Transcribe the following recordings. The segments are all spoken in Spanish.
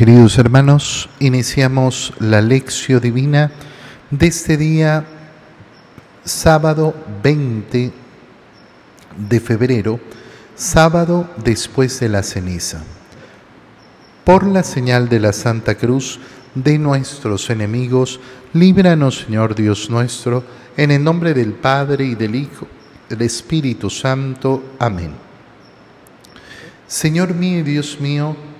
Queridos hermanos, iniciamos la lección divina de este día, sábado 20 de febrero, sábado después de la ceniza. Por la señal de la Santa Cruz de nuestros enemigos, líbranos, Señor Dios nuestro, en el nombre del Padre y del Hijo, del Espíritu Santo. Amén. Señor mío y Dios mío,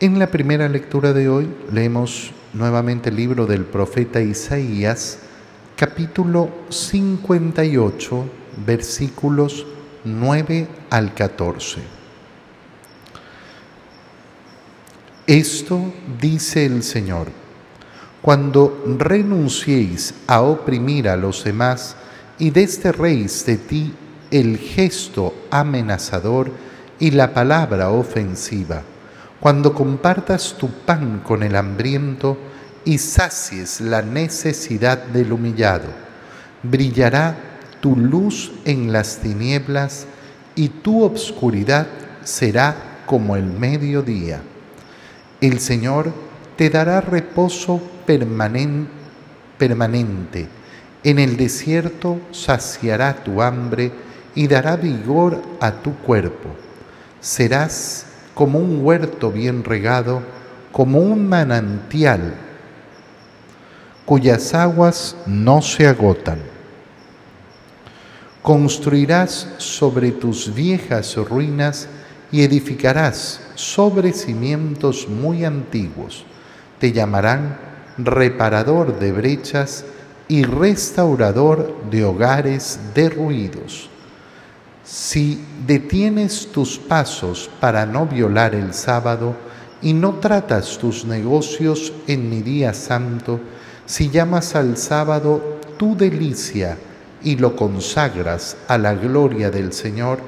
En la primera lectura de hoy leemos nuevamente el libro del profeta Isaías, capítulo 58, versículos 9 al 14. Esto dice el Señor, cuando renunciéis a oprimir a los demás y desterréis de ti el gesto amenazador y la palabra ofensiva, cuando compartas tu pan con el hambriento y sacies la necesidad del humillado, brillará tu luz en las tinieblas y tu obscuridad será como el mediodía. El Señor te dará reposo permanente. En el desierto saciará tu hambre y dará vigor a tu cuerpo. Serás como un huerto bien regado, como un manantial cuyas aguas no se agotan. Construirás sobre tus viejas ruinas y edificarás sobre cimientos muy antiguos. Te llamarán reparador de brechas y restaurador de hogares derruidos. Si detienes tus pasos para no violar el sábado y no tratas tus negocios en mi día santo, si llamas al sábado tu delicia y lo consagras a la gloria del Señor,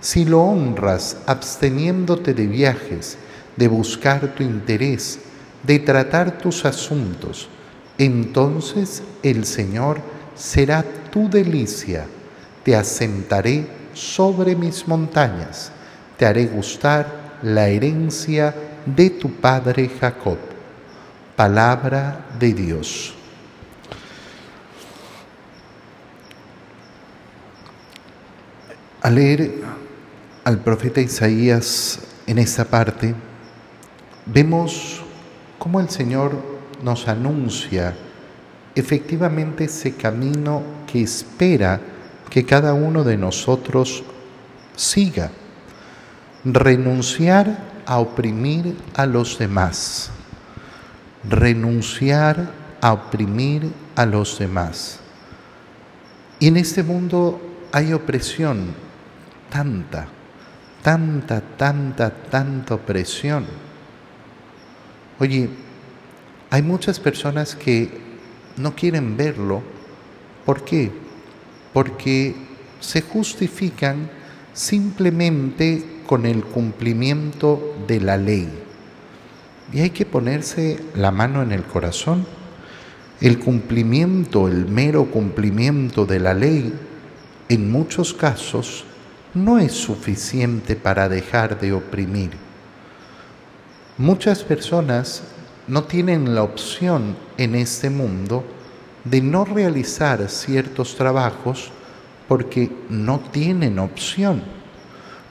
si lo honras absteniéndote de viajes, de buscar tu interés, de tratar tus asuntos, entonces el Señor será tu delicia, te asentaré sobre mis montañas, te haré gustar la herencia de tu padre Jacob. Palabra de Dios. Al leer al profeta Isaías en esta parte, vemos cómo el Señor nos anuncia efectivamente ese camino que espera que cada uno de nosotros siga. Renunciar a oprimir a los demás. Renunciar a oprimir a los demás. Y en este mundo hay opresión, tanta, tanta, tanta, tanta opresión. Oye, hay muchas personas que no quieren verlo. ¿Por qué? Porque se justifican simplemente con el cumplimiento de la ley. Y hay que ponerse la mano en el corazón. El cumplimiento, el mero cumplimiento de la ley, en muchos casos, no es suficiente para dejar de oprimir. Muchas personas no tienen la opción en este mundo de no realizar ciertos trabajos porque no tienen opción.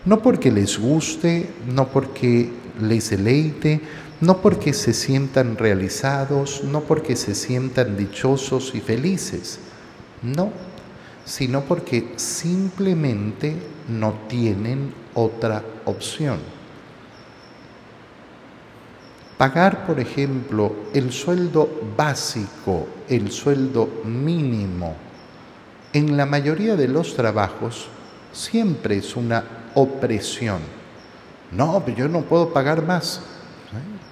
No porque les guste, no porque les deleite, no porque se sientan realizados, no porque se sientan dichosos y felices. No, sino porque simplemente no tienen otra opción. Pagar, por ejemplo, el sueldo básico, el sueldo mínimo, en la mayoría de los trabajos siempre es una opresión. No, pero yo no puedo pagar más.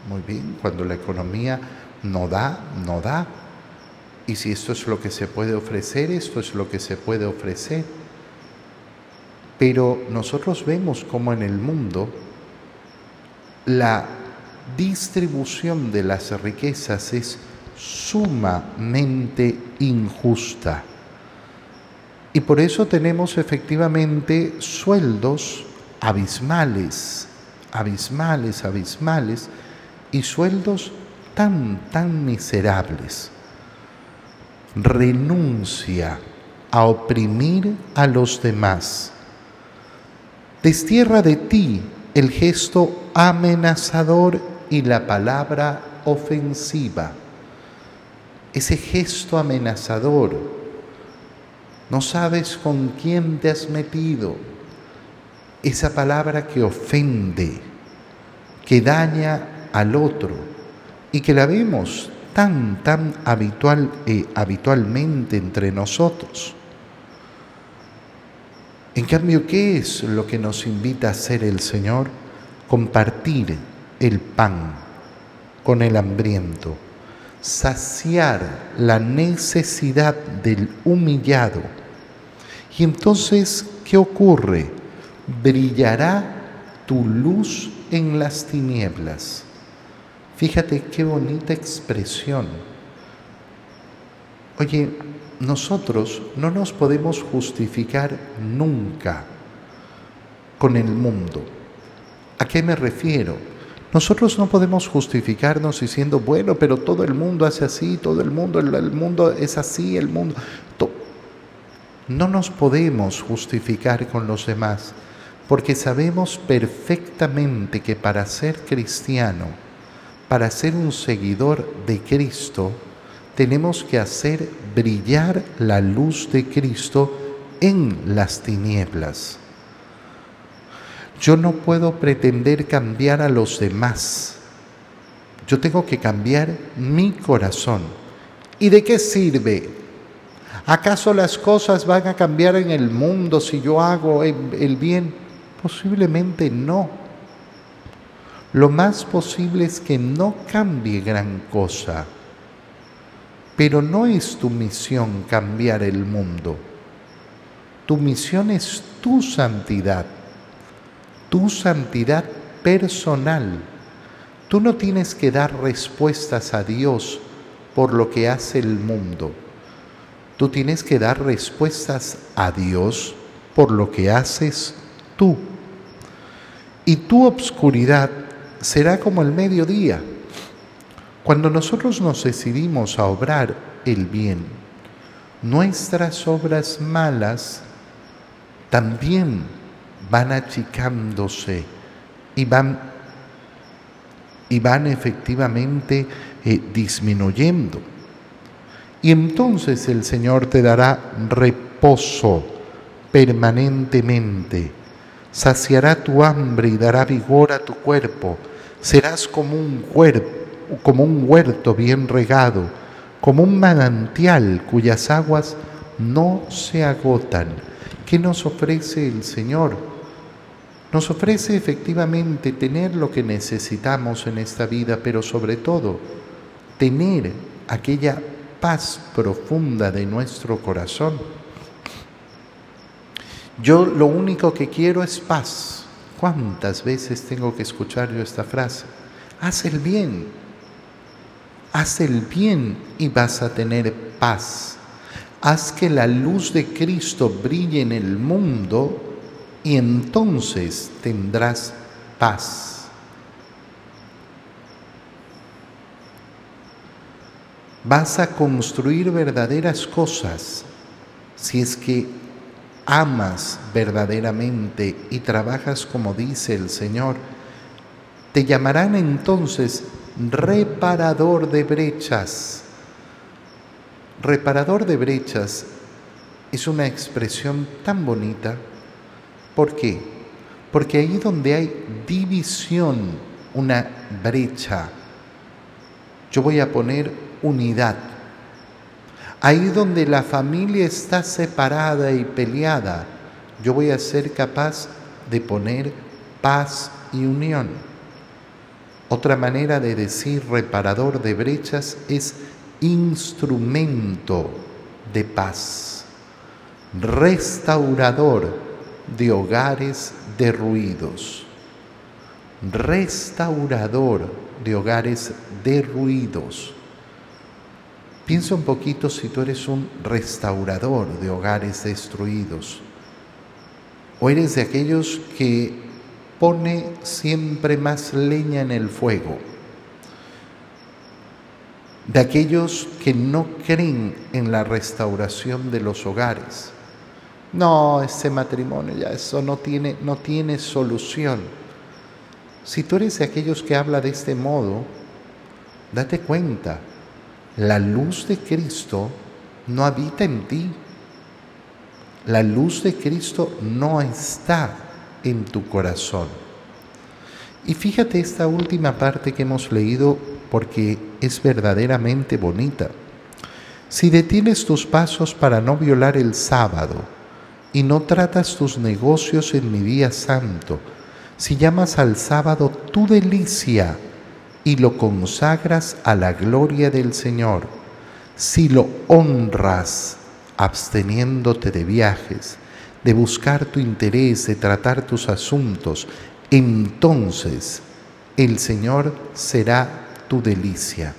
Muy bien, cuando la economía no da, no da. Y si esto es lo que se puede ofrecer, esto es lo que se puede ofrecer. Pero nosotros vemos como en el mundo la distribución de las riquezas es sumamente injusta. Y por eso tenemos efectivamente sueldos abismales, abismales, abismales, y sueldos tan, tan miserables. Renuncia a oprimir a los demás. Destierra de ti el gesto amenazador y la palabra ofensiva. Ese gesto amenazador. No sabes con quién te has metido. Esa palabra que ofende, que daña al otro y que la vemos tan, tan habitual, eh, habitualmente entre nosotros. En cambio, ¿qué es lo que nos invita a hacer el Señor? Compartir el pan con el hambriento, saciar la necesidad del humillado. Y entonces, ¿qué ocurre? Brillará tu luz en las tinieblas. Fíjate qué bonita expresión. Oye, nosotros no nos podemos justificar nunca con el mundo. ¿A qué me refiero? Nosotros no podemos justificarnos diciendo, bueno, pero todo el mundo hace así, todo el mundo, el, mundo es así, el mundo... No nos podemos justificar con los demás, porque sabemos perfectamente que para ser cristiano, para ser un seguidor de Cristo, tenemos que hacer brillar la luz de Cristo en las tinieblas. Yo no puedo pretender cambiar a los demás. Yo tengo que cambiar mi corazón. ¿Y de qué sirve? ¿Acaso las cosas van a cambiar en el mundo si yo hago el bien? Posiblemente no. Lo más posible es que no cambie gran cosa. Pero no es tu misión cambiar el mundo. Tu misión es tu santidad tu santidad personal. Tú no tienes que dar respuestas a Dios por lo que hace el mundo. Tú tienes que dar respuestas a Dios por lo que haces tú. Y tu obscuridad será como el mediodía. Cuando nosotros nos decidimos a obrar el bien, nuestras obras malas también van achicándose y van, y van efectivamente eh, disminuyendo. Y entonces el Señor te dará reposo permanentemente, saciará tu hambre y dará vigor a tu cuerpo. Serás como un, como un huerto bien regado, como un manantial cuyas aguas no se agotan. ¿Qué nos ofrece el Señor? Nos ofrece efectivamente tener lo que necesitamos en esta vida, pero sobre todo tener aquella paz profunda de nuestro corazón. Yo lo único que quiero es paz. ¿Cuántas veces tengo que escuchar yo esta frase? Haz el bien. Haz el bien y vas a tener paz. Haz que la luz de Cristo brille en el mundo y entonces tendrás paz. Vas a construir verdaderas cosas si es que amas verdaderamente y trabajas como dice el Señor. Te llamarán entonces reparador de brechas. Reparador de brechas es una expresión tan bonita ¿Por qué? Porque ahí donde hay división, una brecha, yo voy a poner unidad. Ahí donde la familia está separada y peleada, yo voy a ser capaz de poner paz y unión. Otra manera de decir reparador de brechas es instrumento de paz, restaurador de hogares derruidos, restaurador de hogares derruidos. Piensa un poquito si tú eres un restaurador de hogares destruidos o eres de aquellos que pone siempre más leña en el fuego, de aquellos que no creen en la restauración de los hogares. No, ese matrimonio ya eso no tiene no tiene solución. Si tú eres de aquellos que habla de este modo, date cuenta, la luz de Cristo no habita en ti. La luz de Cristo no está en tu corazón. Y fíjate esta última parte que hemos leído porque es verdaderamente bonita. Si detienes tus pasos para no violar el sábado y no tratas tus negocios en mi día santo, si llamas al sábado tu delicia y lo consagras a la gloria del Señor, si lo honras absteniéndote de viajes, de buscar tu interés, de tratar tus asuntos, entonces el Señor será tu delicia.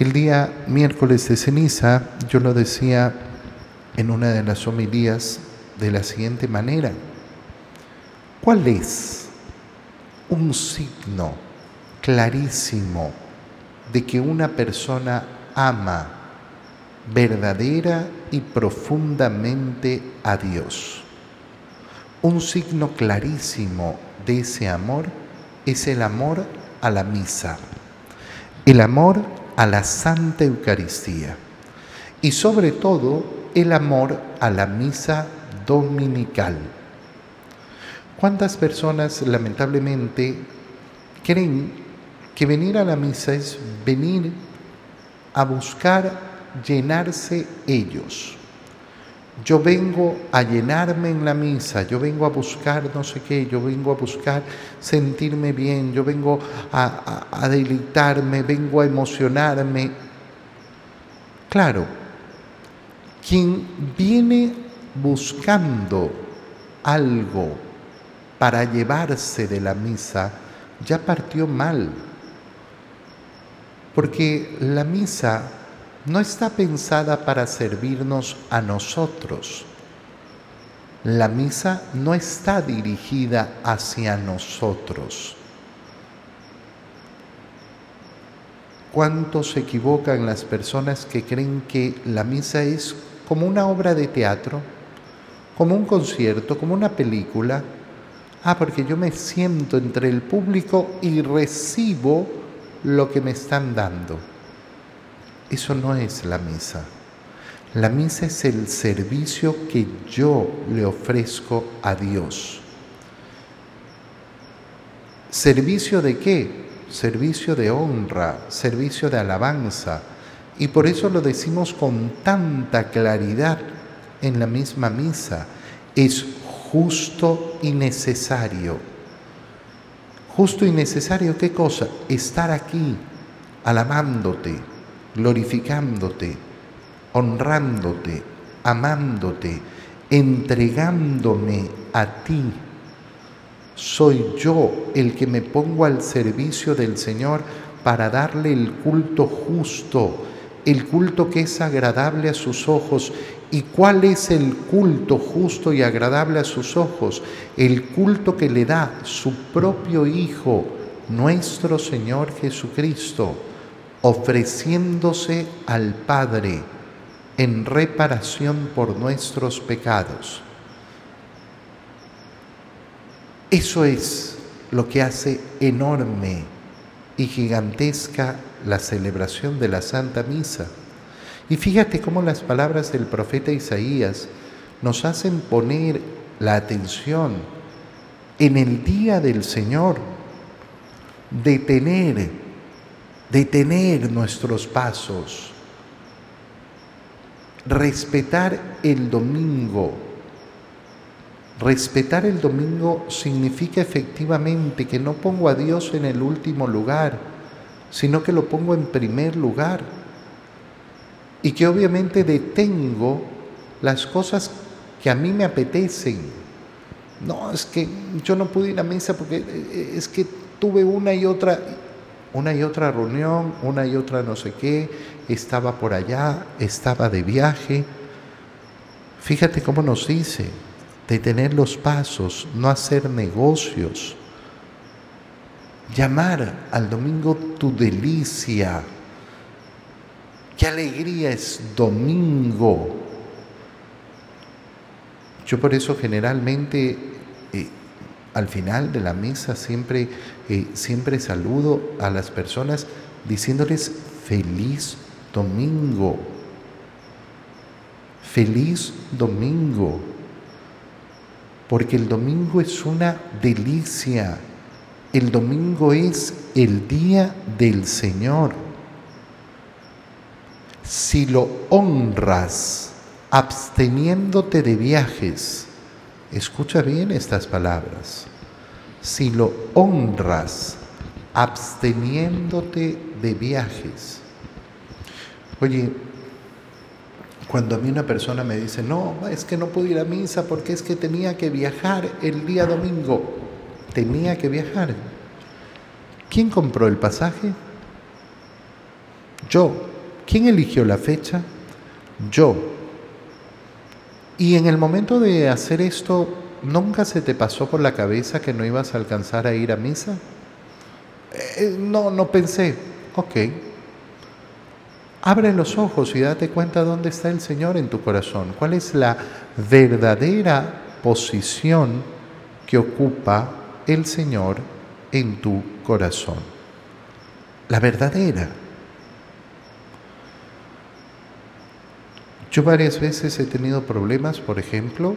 El día miércoles de ceniza yo lo decía en una de las homilías de la siguiente manera. ¿Cuál es un signo clarísimo de que una persona ama verdadera y profundamente a Dios? Un signo clarísimo de ese amor es el amor a la misa, el amor a la Santa Eucaristía y sobre todo el amor a la misa dominical. ¿Cuántas personas lamentablemente creen que venir a la misa es venir a buscar llenarse ellos? Yo vengo a llenarme en la misa, yo vengo a buscar no sé qué, yo vengo a buscar sentirme bien, yo vengo a, a, deleitarme, vengo a emocionarme. Claro, quien viene buscando algo para llevarse de la misa, ya partió mal. Porque la misa no está pensada para servirnos a nosotros. La misa no está dirigida hacia nosotros. ¿Cuánto se equivocan las personas que creen que la misa es como una obra de teatro, como un concierto, como una película? Ah, porque yo me siento entre el público y recibo lo que me están dando. Eso no es la misa. La misa es el servicio que yo le ofrezco a Dios. ¿Servicio de qué? Servicio de honra, servicio de alabanza. Y por eso lo decimos con tanta claridad en la misma misa. Es justo y necesario. Justo y necesario, ¿qué cosa? Estar aquí, alabándote, glorificándote, honrándote, amándote, entregándome a ti. Soy yo el que me pongo al servicio del Señor para darle el culto justo, el culto que es agradable a sus ojos ¿Y cuál es el culto justo y agradable a sus ojos? El culto que le da su propio Hijo, nuestro Señor Jesucristo, ofreciéndose al Padre en reparación por nuestros pecados. Eso es lo que hace enorme y gigantesca la celebración de la Santa Misa. Y fíjate cómo las palabras del profeta Isaías nos hacen poner la atención en el día del Señor, detener, detener nuestros pasos, respetar el domingo. Respetar el domingo significa efectivamente que no pongo a Dios en el último lugar, sino que lo pongo en primer lugar y que obviamente detengo las cosas que a mí me apetecen. No, es que yo no pude ir a misa porque eh, eh, es que tuve una y otra, una y otra reunión, una y otra no sé qué, estaba por allá, estaba de viaje. Fíjate cómo nos dice, detener los pasos, no hacer negocios, llamar al domingo tu delicia. Qué alegría es domingo. Yo por eso generalmente eh, al final de la misa siempre, eh, siempre saludo a las personas diciéndoles feliz domingo. Feliz domingo. Porque el domingo es una delicia. El domingo es el día del Señor. Si lo honras absteniéndote de viajes, escucha bien estas palabras, si lo honras absteniéndote de viajes. Oye, cuando a mí una persona me dice, no, es que no pude ir a misa porque es que tenía que viajar el día domingo, tenía que viajar. ¿Quién compró el pasaje? Yo. ¿Quién eligió la fecha? Yo. Y en el momento de hacer esto, ¿nunca se te pasó por la cabeza que no ibas a alcanzar a ir a misa? Eh, no, no pensé. Ok. Abre los ojos y date cuenta dónde está el Señor en tu corazón. ¿Cuál es la verdadera posición que ocupa el Señor en tu corazón. La verdadera. Yo varias veces he tenido problemas, por ejemplo,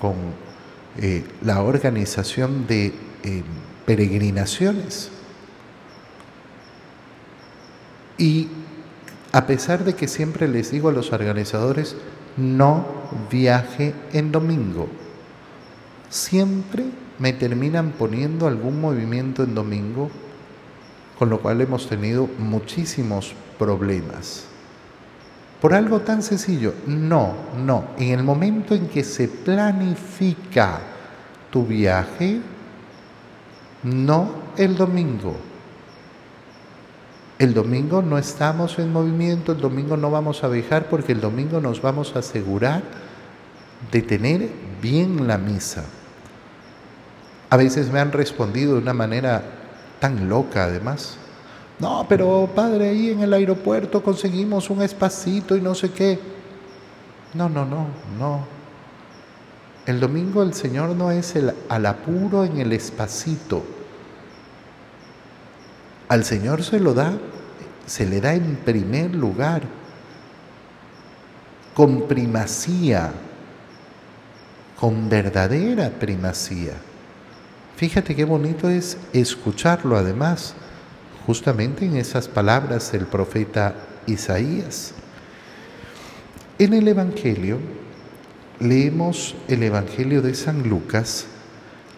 con eh, la organización de eh, peregrinaciones. Y a pesar de que siempre les digo a los organizadores, no viaje en domingo, siempre me terminan poniendo algún movimiento en domingo, con lo cual hemos tenido muchísimos problemas. Por algo tan sencillo, no, no. En el momento en que se planifica tu viaje, no el domingo. El domingo no estamos en movimiento, el domingo no vamos a viajar porque el domingo nos vamos a asegurar de tener bien la misa. A veces me han respondido de una manera tan loca además. No, pero padre, ahí en el aeropuerto conseguimos un espacito y no sé qué. No, no, no, no. El domingo el Señor no es el al apuro en el espacito. Al Señor se lo da, se le da en primer lugar, con primacía, con verdadera primacía. Fíjate qué bonito es escucharlo además, justamente en esas palabras del profeta Isaías. En el Evangelio, leemos el Evangelio de San Lucas,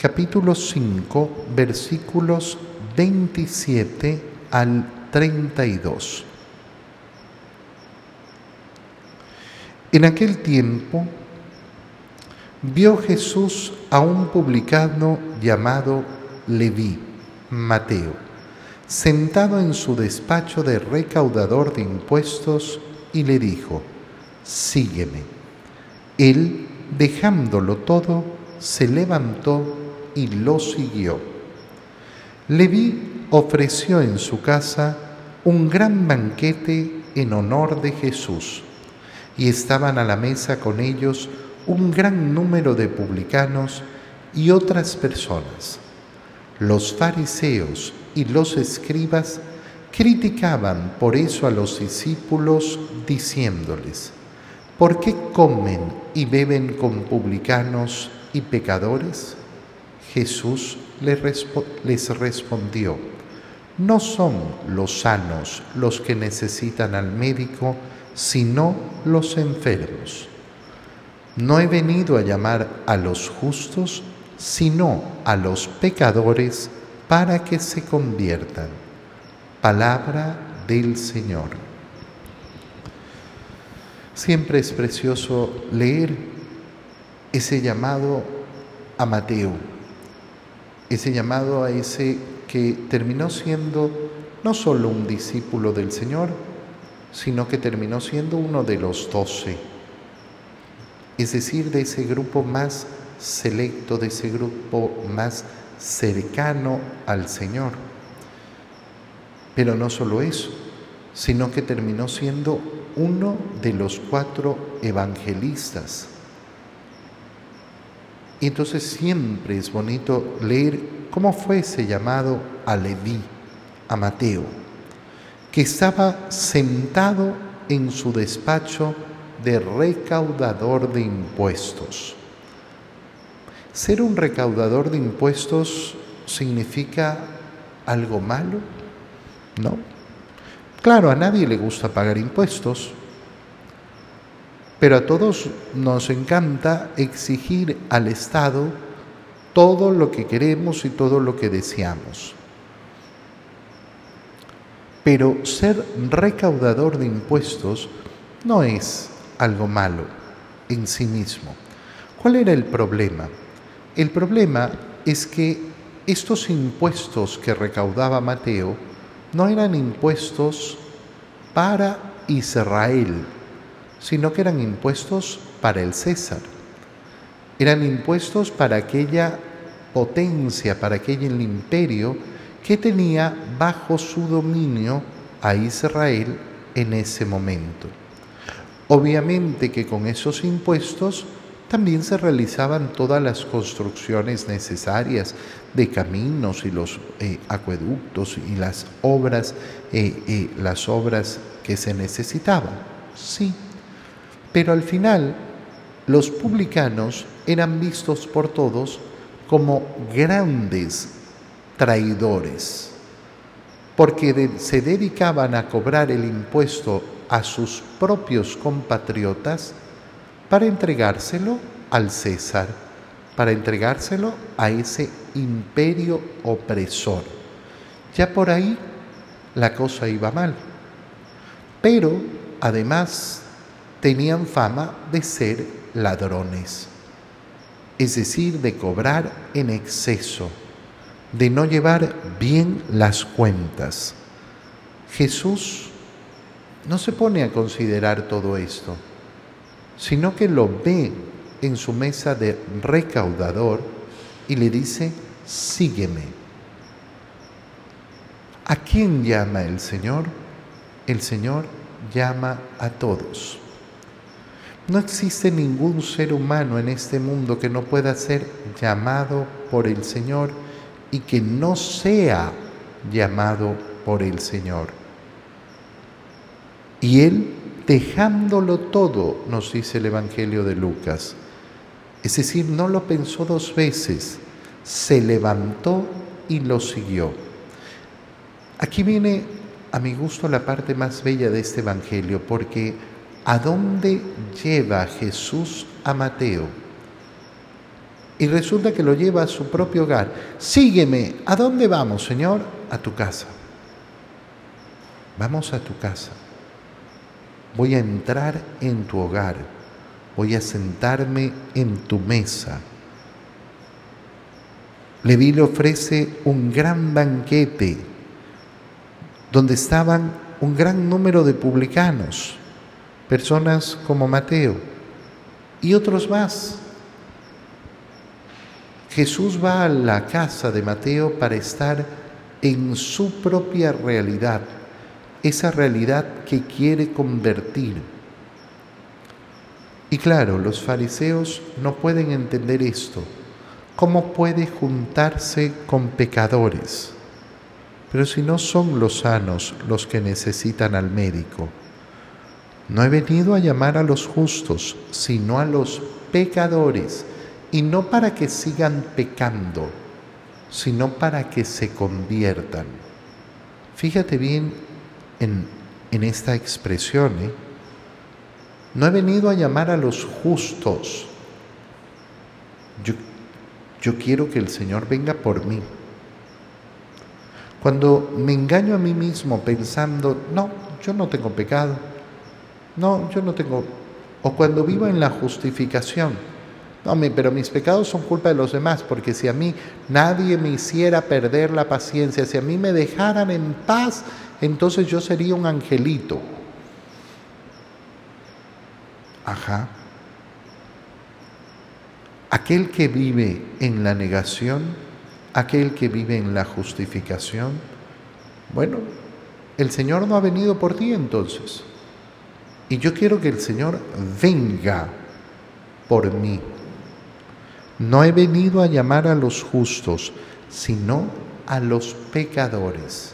capítulo 5, versículos 27 al 32. En aquel tiempo, vio Jesús a un publicano llamado Leví, Mateo, sentado en su despacho de recaudador de impuestos y le dijo, sígueme. Él, dejándolo todo, se levantó y lo siguió. Leví ofreció en su casa un gran banquete en honor de Jesús, y estaban a la mesa con ellos un gran número de publicanos y otras personas. Los fariseos y los escribas criticaban por eso a los discípulos diciéndoles, ¿por qué comen y beben con publicanos y pecadores? Jesús les respondió, no son los sanos los que necesitan al médico, sino los enfermos. No he venido a llamar a los justos, sino a los pecadores para que se conviertan. Palabra del Señor. Siempre es precioso leer ese llamado a Mateo, ese llamado a ese que terminó siendo no solo un discípulo del Señor, sino que terminó siendo uno de los doce, es decir, de ese grupo más selecto, de ese grupo más cercano al Señor. Pero no solo eso, sino que terminó siendo uno de los cuatro evangelistas. Y entonces siempre es bonito leer cómo fue ese llamado a Leví, a Mateo, que estaba sentado en su despacho de recaudador de impuestos. ¿Ser un recaudador de impuestos significa algo malo? No. Claro, a nadie le gusta pagar impuestos, pero a todos nos encanta exigir al Estado todo lo que queremos y todo lo que deseamos. Pero ser recaudador de impuestos no es algo malo en sí mismo. ¿Cuál era el problema? El problema es que estos impuestos que recaudaba Mateo no eran impuestos para Israel, sino que eran impuestos para el César. Eran impuestos para aquella potencia, para aquel imperio que tenía bajo su dominio a Israel en ese momento. Obviamente que con esos impuestos también se realizaban todas las construcciones necesarias de caminos y los eh, acueductos y las obras, eh, eh, las obras que se necesitaban. Sí, pero al final los publicanos eran vistos por todos como grandes traidores, porque se dedicaban a cobrar el impuesto a sus propios compatriotas para entregárselo al César, para entregárselo a ese imperio opresor. Ya por ahí la cosa iba mal. Pero además tenían fama de ser ladrones, es decir, de cobrar en exceso, de no llevar bien las cuentas. Jesús no se pone a considerar todo esto sino que lo ve en su mesa de recaudador y le dice, sígueme. ¿A quién llama el Señor? El Señor llama a todos. No existe ningún ser humano en este mundo que no pueda ser llamado por el Señor y que no sea llamado por el Señor. Y Él dejándolo todo, nos dice el Evangelio de Lucas. Es decir, no lo pensó dos veces, se levantó y lo siguió. Aquí viene a mi gusto la parte más bella de este Evangelio, porque ¿a dónde lleva Jesús a Mateo? Y resulta que lo lleva a su propio hogar. Sígueme. ¿A dónde vamos, Señor? A tu casa. Vamos a tu casa voy a entrar en tu hogar, voy a sentarme en tu mesa. Leví le ofrece un gran banquete donde estaban un gran número de publicanos, personas como Mateo y otros más. Jesús va a la casa de Mateo para estar en su propia realidad, esa realidad que quiere convertir. Y claro, los fariseos no pueden entender esto. ¿Cómo puede juntarse con pecadores? Pero si no son los sanos los que necesitan al médico. No he venido a llamar a los justos, sino a los pecadores, y no para que sigan pecando, sino para que se conviertan. Fíjate bien en, esta expresión. ¿eh? No he venido a llamar a los justos. Yo, yo quiero que el Señor venga por mí. Cuando me engaño a mí mismo pensando, no, yo no tengo pecado, no, yo no tengo o cuando vivo en la justificación. No, pero mis pecados son culpa de los demás, porque si a mí nadie me hiciera perder la paciencia, si a mí me dejaran en paz, entonces yo sería un angelito. Ajá. Aquel que vive en la negación, aquel que vive en la justificación, bueno, el Señor no ha venido por ti entonces. Y yo quiero que el Señor venga por mí. No he venido a llamar a los justos, sino a los pecadores.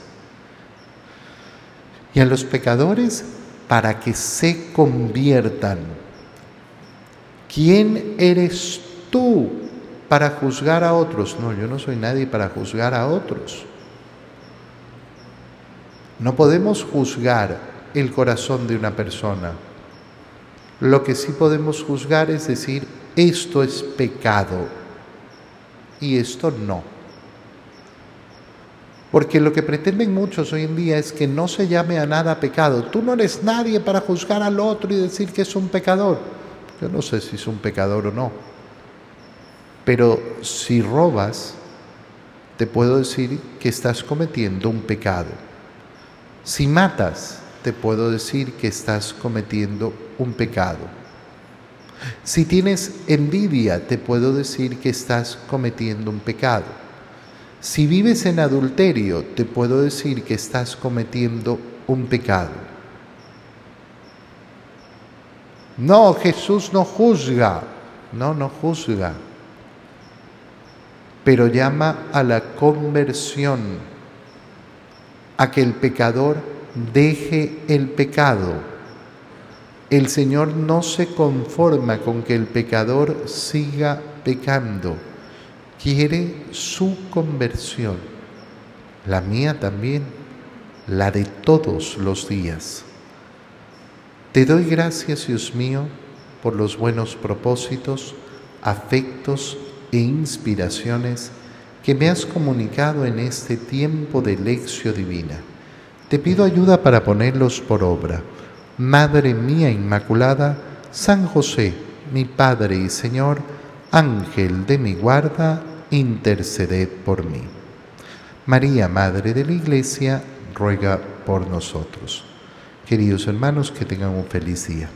Y a los pecadores para que se conviertan. ¿Quién eres tú para juzgar a otros? No, yo no soy nadie para juzgar a otros. No podemos juzgar el corazón de una persona. Lo que sí podemos juzgar es decir, esto es pecado y esto no. Porque lo que pretenden muchos hoy en día es que no se llame a nada pecado. Tú no eres nadie para juzgar al otro y decir que es un pecador. Yo no sé si es un pecador o no. Pero si robas, te puedo decir que estás cometiendo un pecado. Si matas, te puedo decir que estás cometiendo un pecado. Si tienes envidia, te puedo decir que estás cometiendo un pecado. Si vives en adulterio, te puedo decir que estás cometiendo un pecado. No, Jesús no juzga. No, no juzga. Pero llama a la conversión, a que el pecador deje el pecado el Señor no se conforma con que el pecador siga pecando, quiere su conversión, la mía también, la de todos los días. Te doy gracias, Dios mío, por los buenos propósitos, afectos e inspiraciones que me has comunicado en este tiempo de lección divina. Te pido ayuda para ponerlos por obra Madre mía Inmaculada, San José, mi Padre y Señor, Ángel de mi guarda, interceded por mí. María, Madre de la Iglesia, ruega por nosotros. Queridos hermanos, que tengan un feliz día.